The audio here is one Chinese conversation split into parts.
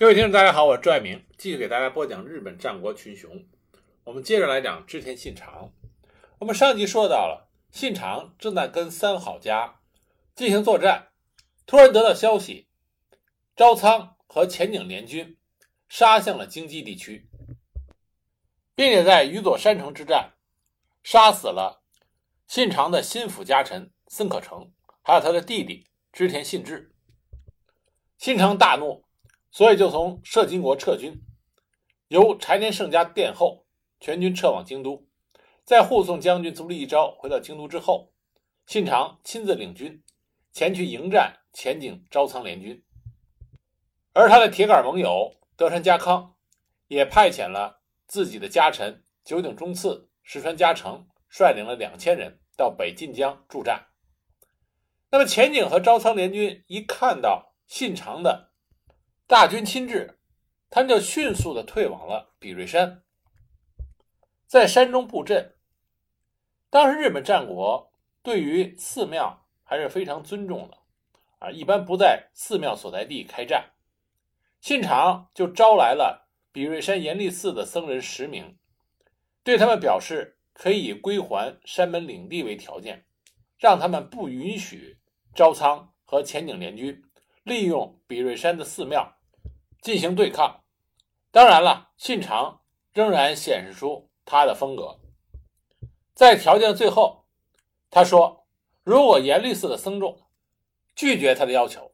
各位听众，大家好，我是朱爱明，继续给大家播讲日本战国群雄。我们接着来讲织田信长。我们上集说到了，信长正在跟三好家进行作战，突然得到消息，朝仓和前景联军杀向了京畿地区，并且在宇佐山城之战杀死了信长的心腹家臣森可成，还有他的弟弟织田信治。信长大怒。所以就从摄津国撤军，由柴田胜家殿后，全军撤往京都。在护送将军足利义昭回到京都之后，信长亲自领军前去迎战前景朝仓联军。而他的铁杆盟友德川家康也派遣了自己的家臣九井忠次、石川家成，率领了两千人到北近江助战。那么前景和朝仓联军一看到信长的。大军亲至，他们就迅速的退往了比瑞山，在山中布阵。当时日本战国对于寺庙还是非常尊重的，啊，一般不在寺庙所在地开战。信长就招来了比瑞山严立寺的僧人十名，对他们表示可以归还山门领地为条件，让他们不允许朝仓和前景联军利用比瑞山的寺庙。进行对抗，当然了，信长仍然显示出他的风格。在条件最后，他说：“如果严立寺的僧众拒绝他的要求，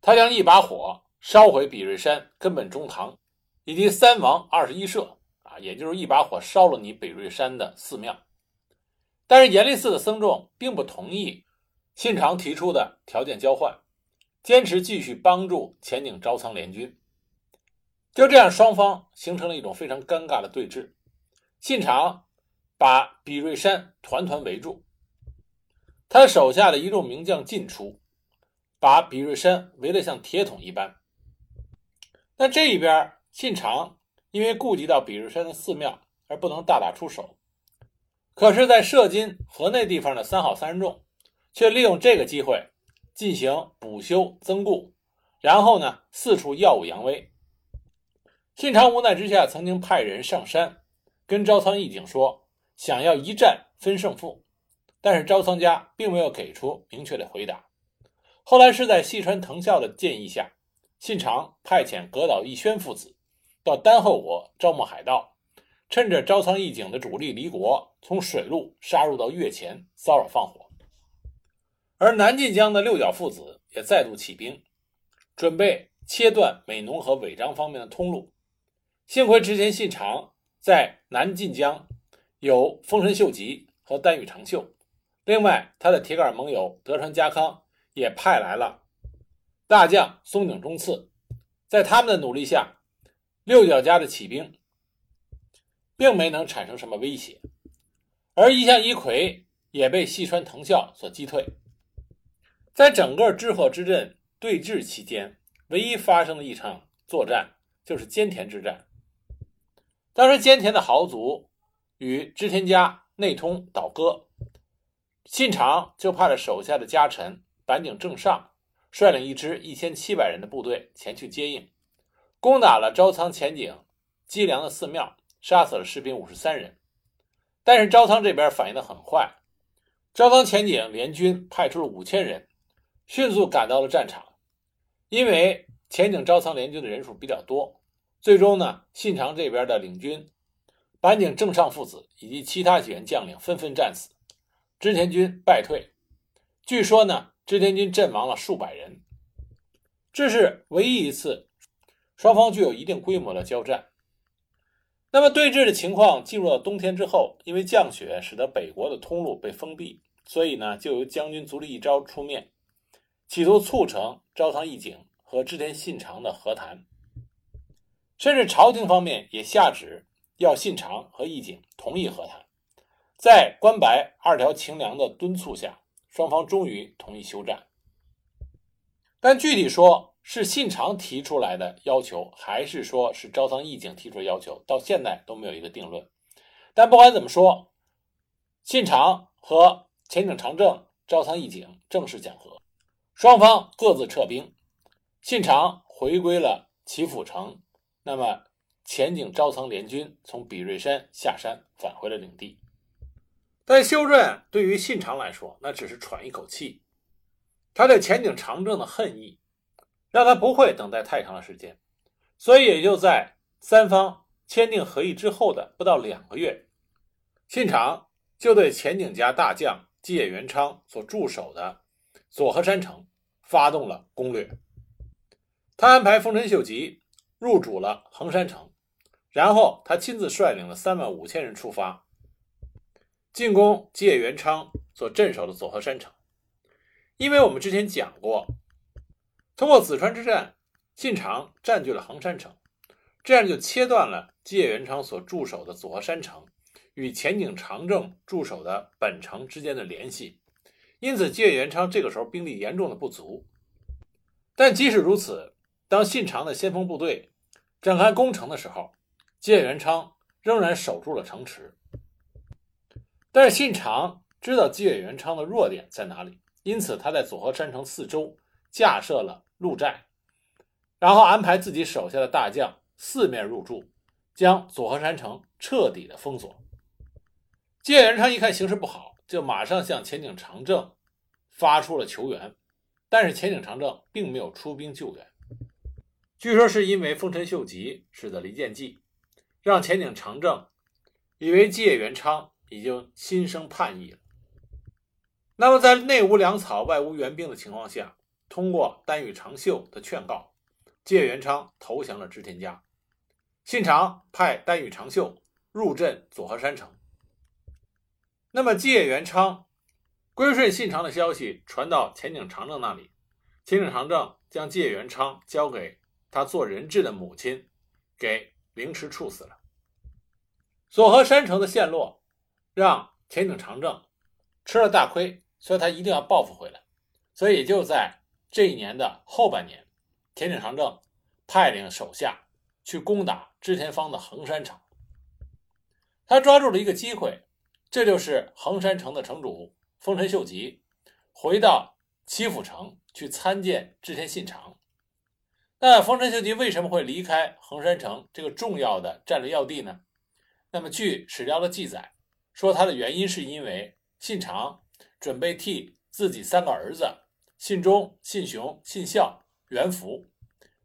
他将一把火烧毁比瑞山根本中堂以及三王二十一社啊，也就是一把火烧了你北瑞山的寺庙。”但是严立寺的僧众并不同意信长提出的条件交换。坚持继续帮助前景招仓联军，就这样，双方形成了一种非常尴尬的对峙。信长把比瑞山团团围住，他手下的一众名将进出，把比瑞山围得像铁桶一般。那这一边，信长因为顾及到比瑞山的寺庙而不能大打出手，可是，在射津河内地方的三好三人众却利用这个机会。进行补修增固，然后呢，四处耀武扬威。信长无奈之下，曾经派人上山跟朝仓义景说，想要一战分胜负，但是朝仓家并没有给出明确的回答。后来是在细川藤孝的建议下，信长派遣阁岛义宣父子到丹后国招募海盗，趁着朝仓义景的主力离国，从水路杀入到越前，骚扰放火。而南晋江的六角父子也再度起兵，准备切断美浓和尾张方面的通路。幸亏织田信长在南晋江有丰臣秀吉和丹羽长秀，另外他的铁杆盟友德川家康也派来了大将松井忠次，在他们的努力下，六角家的起兵并没能产生什么威胁，而一向一揆也被细川藤孝所击退。在整个知鹤之阵对峙期间，唯一发生的一场作战就是兼田之战。当时兼田的豪族与织田家内通倒戈，信长就派了手下的家臣板井正上率领一支一千七百人的部队前去接应，攻打了朝仓前景积粮的寺庙，杀死了士兵五十三人。但是朝仓这边反应的很快，朝仓前景联军派出了五千人。迅速赶到了战场，因为前景朝仓联军的人数比较多，最终呢，信长这边的领军板井正尚父子以及其他几员将领纷纷战死，织田军败退。据说呢，织田军阵亡了数百人。这是唯一一次双方具有一定规模的交战。那么对峙的情况进入了冬天之后，因为降雪使得北国的通路被封闭，所以呢，就由将军足利义昭出面。企图促成朝仓义景和织田信长的和谈，甚至朝廷方面也下旨要信长和义景同意和谈。在关白二条晴良的敦促下，双方终于同意休战。但具体说是信长提出来的要求，还是说是朝仓义景提出的要求，到现在都没有一个定论。但不管怎么说，信长和前景长政、朝仓义景正式讲和。双方各自撤兵，信长回归了齐府城，那么前景招曾联军从比瑞山下山返回了领地。但修正对于信长来说，那只是喘一口气。他对前景长政的恨意，让他不会等待太长的时间，所以也就在三方签订和议之后的不到两个月，信长就对前景家大将吉野元昌所驻守的佐贺山城发动了攻略。他安排丰臣秀吉入主了横山城，然后他亲自率领了三万五千人出发，进攻吉野元昌所镇守的佐贺山城。因为我们之前讲过，通过紫川之战，信长占据了横山城，这样就切断了吉野元昌所驻守的佐贺山城与前景长政驻守的本城之间的联系。因此，吉野元昌这个时候兵力严重的不足。但即使如此，当信长的先锋部队展开攻城的时候，吉野元昌仍然守住了城池。但是信长知道吉野元昌的弱点在哪里。因此，他在佐贺山城四周架设了鹿寨，然后安排自己手下的大将四面入驻，将佐贺山城彻底的封锁。吉野元昌一看形势不好，就马上向前景长政发出了求援，但是前景长政并没有出兵救援。据说是因为丰臣秀吉使的离间计，让前景长政以为吉野元昌已经心生叛意了。那么，在内无粮草、外无援兵的情况下，通过丹羽长秀的劝告，吉野元昌投降了织田家。信长派丹羽长秀入镇佐贺山城。那么，吉野元昌归顺信长的消息传到前景长政那里，前景长政将吉野元昌交给他做人质的母亲，给凌迟处死了。佐贺山城的陷落，让前景长政吃了大亏。所以他一定要报复回来，所以就在这一年的后半年，田井长政派领手下去攻打织田方的横山城。他抓住了一个机会，这就是横山城的城主丰臣秀吉回到岐阜城去参见织田信长。那丰臣秀吉为什么会离开横山城这个重要的战略要地呢？那么据史料的记载说，他的原因是因为信长。准备替自己三个儿子信忠、信雄、信孝元服。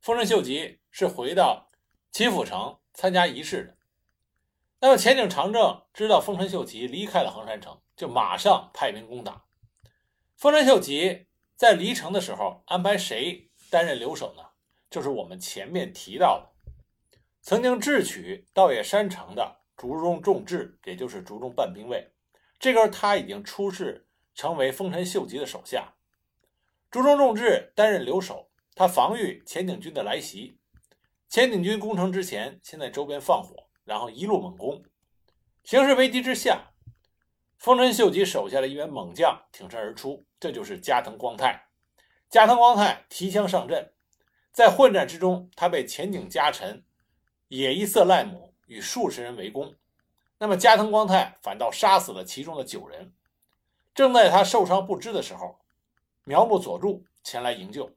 丰臣秀吉是回到岐阜城参加仪式的。那么前景长政知道丰臣秀吉离开了横山城，就马上派兵攻打。丰臣秀吉在离城的时候安排谁担任留守呢？就是我们前面提到的曾经智取稻野山城的竹中重治，也就是竹中半兵卫。这个时候他已经出仕。成为丰臣秀吉的手下，竹中重治担任留守，他防御前景军的来袭。前景军攻城之前，先在周边放火，然后一路猛攻。形势危急之下，丰臣秀吉手下的一员猛将挺身而出，这就是加藤光泰。加藤光泰提枪上阵，在混战之中，他被前景家臣野一色赖姆与数十人围攻。那么加藤光泰反倒杀死了其中的九人。正在他受伤不支的时候，苗木佐助前来营救，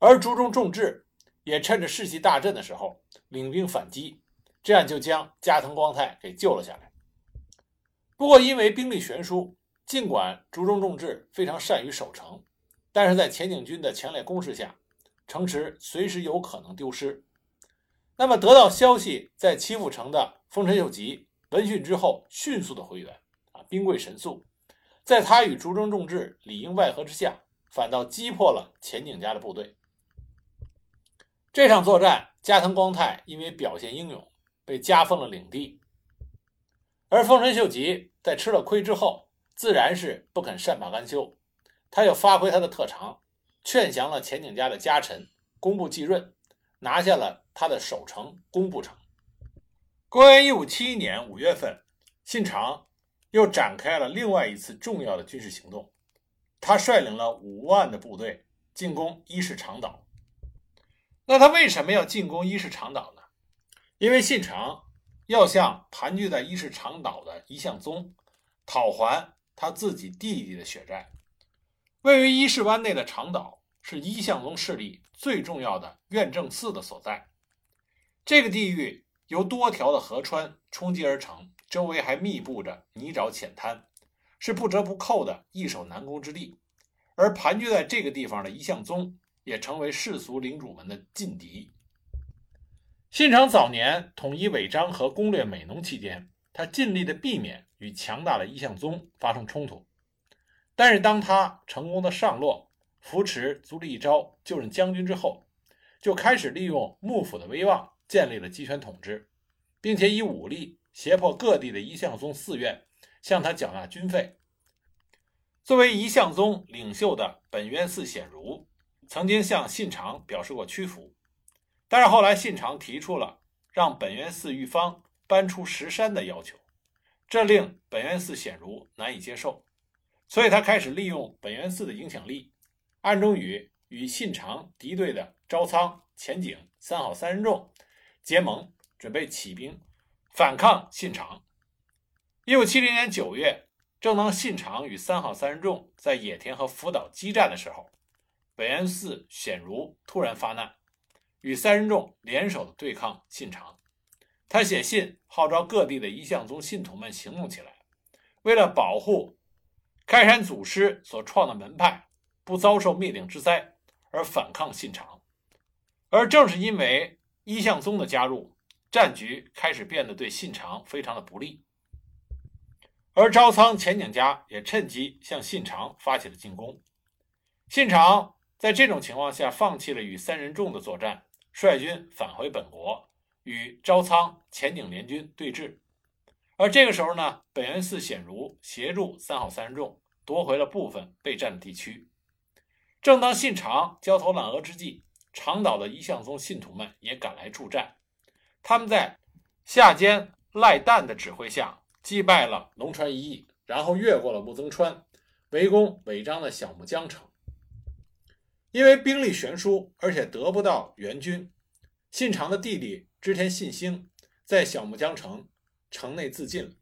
而竹中重治也趁着士气大振的时候领兵反击，这样就将加藤光泰给救了下来。不过因为兵力悬殊，尽管竹中重治非常善于守城，但是在前景军的强烈攻势下，城池随时有可能丢失。那么得到消息在岐阜城的丰臣秀吉闻讯之后，迅速的回援，啊，兵贵神速。在他与竹中重治里应外合之下，反倒击破了前景家的部队。这场作战，加藤光泰因为表现英勇，被加封了领地。而丰臣秀吉在吃了亏之后，自然是不肯善罢甘休，他又发挥他的特长，劝降了前景家的家臣工部继润，拿下了他的守城工部城。公元一五七一年五月份，信长。又展开了另外一次重要的军事行动，他率领了五万的部队进攻伊势长岛。那他为什么要进攻伊势长岛呢？因为信长要向盘踞在伊势长岛的一向宗讨还他自己弟弟的血债。位于伊势湾内的长岛是一向宗势力最重要的院正寺的所在。这个地域由多条的河川冲击而成，周围还密布着泥沼浅滩，是不折不扣的易守难攻之地。而盘踞在这个地方的一向宗，也成为世俗领主们的劲敌。信长早年统一尾张和攻略美浓期间，他尽力的避免与强大的一向宗发生冲突。但是，当他成功的上洛，扶持足利义昭就任将军之后，就开始利用幕府的威望，建立了集权统治，并且以武力胁迫各地的一向宗寺院向他缴纳军费。作为一向宗领袖的本渊寺显如，曾经向信长表示过屈服，但是后来信长提出了让本愿寺御方搬出石山的要求，这令本愿寺显如难以接受。所以他开始利用本源寺的影响力，暗中与与信长敌对的朝仓、前景三好三人众结盟，准备起兵反抗信长。一五七零年九月，正当信长与三好三人众在野田和福岛激战的时候，本源寺显如突然发难，与三人众联手对抗信长。他写信号召各地的一向宗信徒们行动起来，为了保护。开山祖师所创的门派不遭受灭顶之灾，而反抗信长。而正是因为一向宗的加入，战局开始变得对信长非常的不利。而朝仓前景家也趁机向信长发起了进攻。信长在这种情况下放弃了与三人众的作战，率军返回本国，与朝仓前井联军对峙。而这个时候呢，本源寺显如协助三好三人众夺回了部分被占的地区。正当信长焦头烂额之际，长岛的一向宗信徒们也赶来助战。他们在下间赖旦的指挥下击败了龙川一役，然后越过了木曾川，围攻尾张的小木江城。因为兵力悬殊，而且得不到援军，信长的弟弟织田信兴在小木江城。城内自尽了。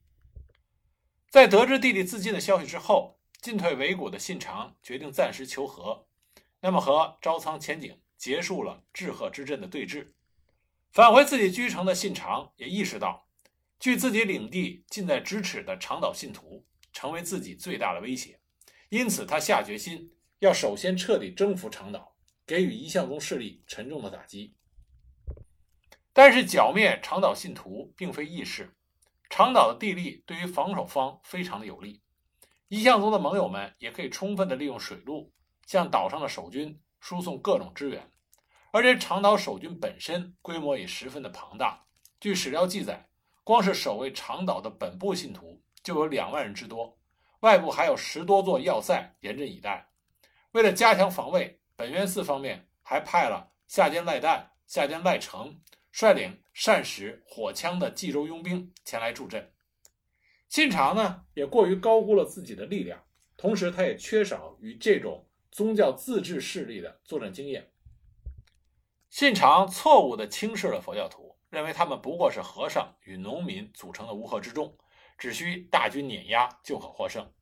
在得知弟弟自尽的消息之后，进退维谷的信长决定暂时求和，那么和朝仓前景结束了志贺之阵的对峙。返回自己居城的信长也意识到，距自己领地近在咫尺的长岛信徒成为自己最大的威胁，因此他下决心要首先彻底征服长岛，给予一向宗势力沉重的打击。但是剿灭长岛信徒并非易事。长岛的地利对于防守方非常的有利，一向宗的盟友们也可以充分的利用水路向岛上的守军输送各种支援，而且长岛守军本身规模也十分的庞大。据史料记载，光是守卫长岛的本部信徒就有两万人之多，外部还有十多座要塞严阵以待。为了加强防卫，本渊寺方面还派了下间赖旦、下间赖成率领。善使火枪的冀州佣兵前来助阵，信长呢也过于高估了自己的力量，同时他也缺少与这种宗教自治势力的作战经验。信长错误地轻视了佛教徒，认为他们不过是和尚与农民组成的乌合之众，只需大军碾压就可获胜。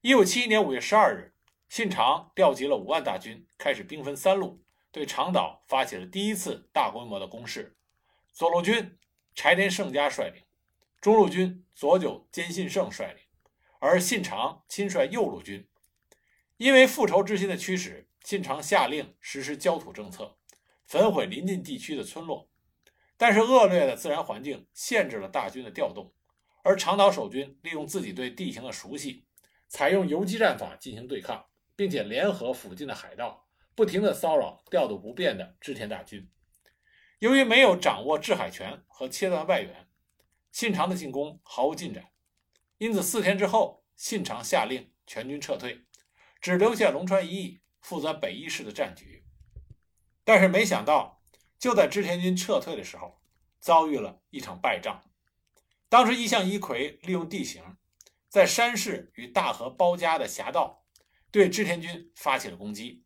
一五七一年五月十二日，信长调集了五万大军，开始兵分三路，对长岛发起了第一次大规模的攻势。左路军柴田胜家率领，中路军左久兼信胜率领，而信长亲率右路军。因为复仇之心的驱使，信长下令实施焦土政策，焚毁临近地区的村落。但是恶劣的自然环境限制了大军的调动，而长岛守军利用自己对地形的熟悉，采用游击战法进行对抗，并且联合附近的海盗，不停地骚扰调度不便的织田大军。由于没有掌握制海权和切断外援，信长的进攻毫无进展。因此，四天之后，信长下令全军撤退，只留下龙川一义负责北伊势的战局。但是，没想到就在织田军撤退的时候，遭遇了一场败仗。当时，一向一葵利用地形，在山势与大河包夹的峡道，对织田军发起了攻击，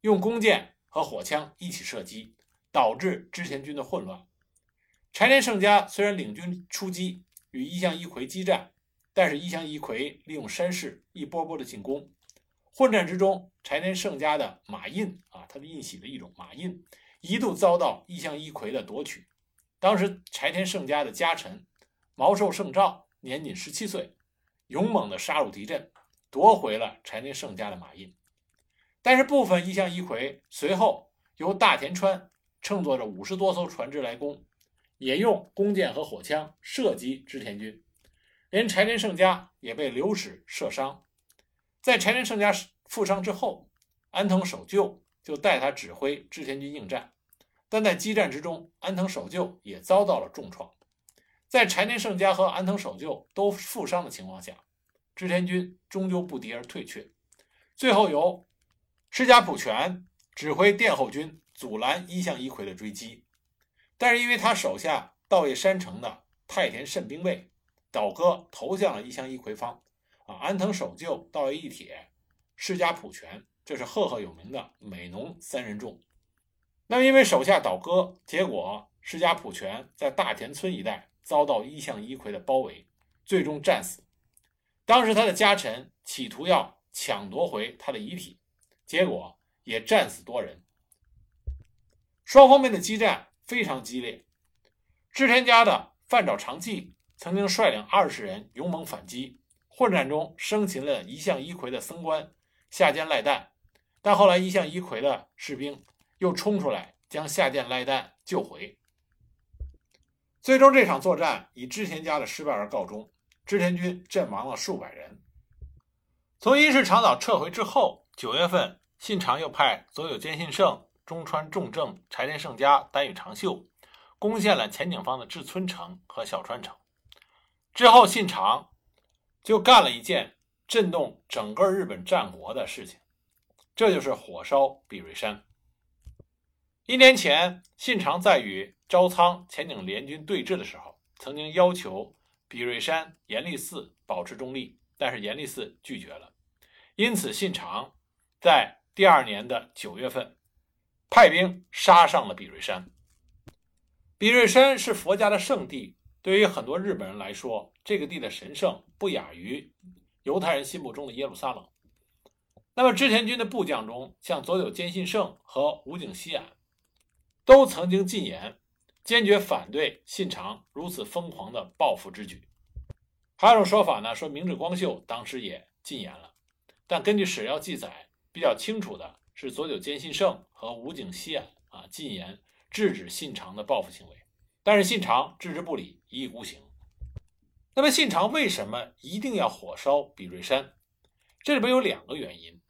用弓箭和火枪一起射击。导致织田军的混乱。柴田胜家虽然领军出击与一向一揆激战，但是一向一揆利用山势一波波的进攻，混战之中，柴田胜家的马印啊，他的印玺的一种马印，一度遭到一向一揆的夺取。当时柴田胜家的家臣毛寿胜照年仅十七岁，勇猛地杀入敌阵，夺回了柴田胜家的马印。但是部分一向一揆随后由大田川乘坐着五十多艘船只来攻，也用弓箭和火枪射击织田军，连柴田胜家也被流矢射伤。在柴田胜家负伤之后，安藤守就就带他指挥织田军应战，但在激战之中，安藤守就也遭到了重创。在柴田胜家和安藤守就都负伤的情况下，织田军终究不敌而退却，最后由石甲普全指挥殿后军阻拦一向一揆的追击，但是因为他手下稻叶山城的太田胜兵卫倒戈投向了一向一揆方。啊，安藤守就、道叶一铁、世家普全，这是赫赫有名的美浓三人众。那么，因为手下倒戈，结果世家普全在大田村一带遭到一向一揆的包围，最终战死。当时他的家臣企图要抢夺回他的遗体，结果也战死多人。双方面的激战非常激烈。织田家的范沼长纪曾经率领二十人勇猛反击。混战中生擒了一向一揆的僧官下贱赖旦，但后来一向一揆的士兵又冲出来将下贱赖旦救回。最终这场作战以织田家的失败而告终，织田军阵亡了数百人。从伊势长岛撤回之后，九月份信长又派佐有坚信胜、中川重政、柴田胜家、丹羽长秀攻陷了前景方的志村城和小川城。之后信长。就干了一件震动整个日本战国的事情，这就是火烧比瑞山。一年前，信长在与朝仓前景联军对峙的时候，曾经要求比瑞山严立寺保持中立，但是严立寺拒绝了。因此，信长在第二年的九月份派兵杀上了比瑞山。比瑞山是佛家的圣地。对于很多日本人来说，这个地的神圣不亚于犹太人心目中的耶路撒冷。那么织田军的部将中，像佐久间信胜和武井西安，都曾经进言，坚决反对信长如此疯狂的报复之举。还有一种说法呢，说明治光秀当时也进言了。但根据史料记载，比较清楚的是佐久间信胜和武井西安啊进言制止信长的报复行为。但是信长置之不理，一意孤行。那么信长为什么一定要火烧比瑞山？这里边有两个原因。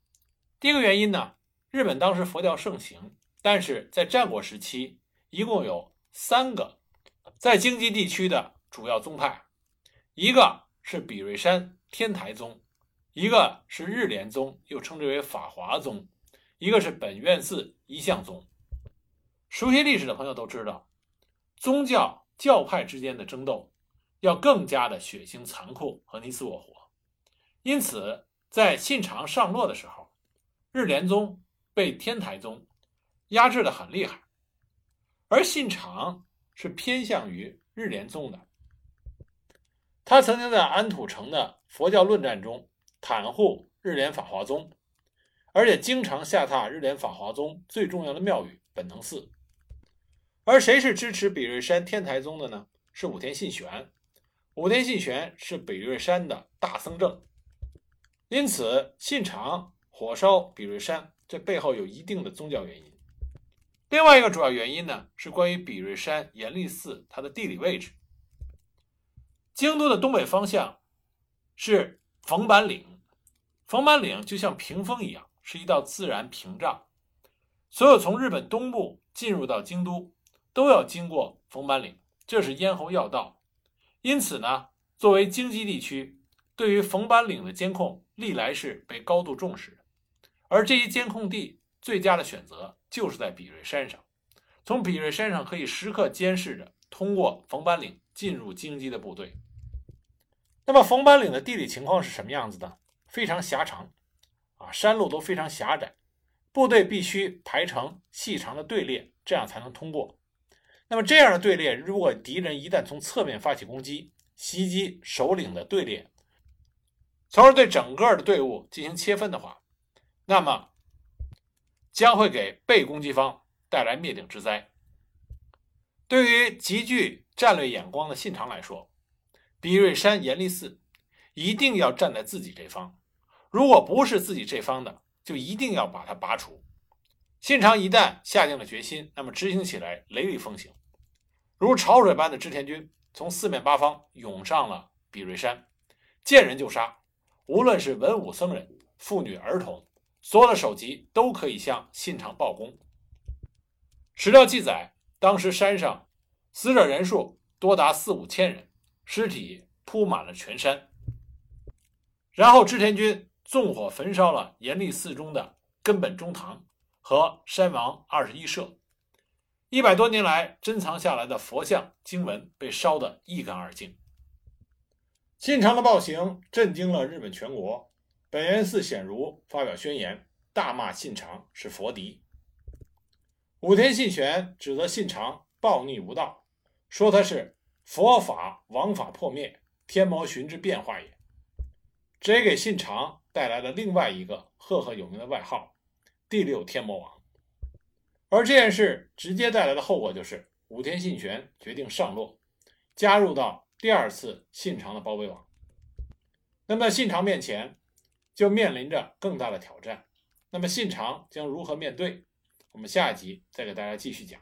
第一个原因呢，日本当时佛教盛行，但是在战国时期，一共有三个在京畿地区的主要宗派，一个是比瑞山天台宗，一个是日莲宗，又称之为法华宗，一个是本愿寺一向宗。熟悉历史的朋友都知道。宗教教派之间的争斗要更加的血腥残酷和你死我活，因此在信长上洛的时候，日莲宗被天台宗压制的很厉害，而信长是偏向于日莲宗的。他曾经在安土城的佛教论战中袒护日莲法华宗，而且经常下榻日莲法华宗最重要的庙宇本能寺。而谁是支持比瑞山天台宗的呢？是武田信玄。武田信玄是比瑞山的大僧正，因此信长火烧比瑞山，这背后有一定的宗教原因。另外一个主要原因呢，是关于比瑞山严立寺它的地理位置。京都的东北方向是冯坂岭，冯坂岭就像屏风一样，是一道自然屏障。所有从日本东部进入到京都。都要经过冯坂岭，这是咽喉要道。因此呢，作为京畿地区，对于冯坂岭的监控历来是被高度重视。而这一监控地最佳的选择就是在比瑞山上，从比瑞山上可以时刻监视着通过冯班岭进入京畿的部队。那么冯班岭的地理情况是什么样子的？非常狭长，啊，山路都非常狭窄，部队必须排成细长的队列，这样才能通过。那么这样的队列，如果敌人一旦从侧面发起攻击，袭击首领的队列，从而对整个的队伍进行切分的话，那么将会给被攻击方带来灭顶之灾。对于极具战略眼光的信长来说，比瑞山、严立寺一定要站在自己这方，如果不是自己这方的，就一定要把它拔除。信长一旦下定了决心，那么执行起来雷厉风行，如潮水般的织田军从四面八方涌上了比瑞山，见人就杀，无论是文武僧人、妇女儿童，所有的首级都可以向信长报功。史料记载。当时山上死者人数多达四五千人，尸体铺满了全山。然后织田军纵火焚烧了严立寺中的根本中堂和山王二十一社，一百多年来珍藏下来的佛像经文被烧得一干二净。信长的暴行震惊了日本全国，本愿寺显如发表宣言，大骂信长是佛敌。武田信玄指责信长暴逆无道，说他是佛法王法破灭，天魔寻之变化也。这也给信长带来了另外一个赫赫有名的外号——第六天魔王。而这件事直接带来的后果就是，武田信玄决定上洛，加入到第二次信长的包围网。那么在信长面前就面临着更大的挑战。那么信长将如何面对？我们下一集再给大家继续讲。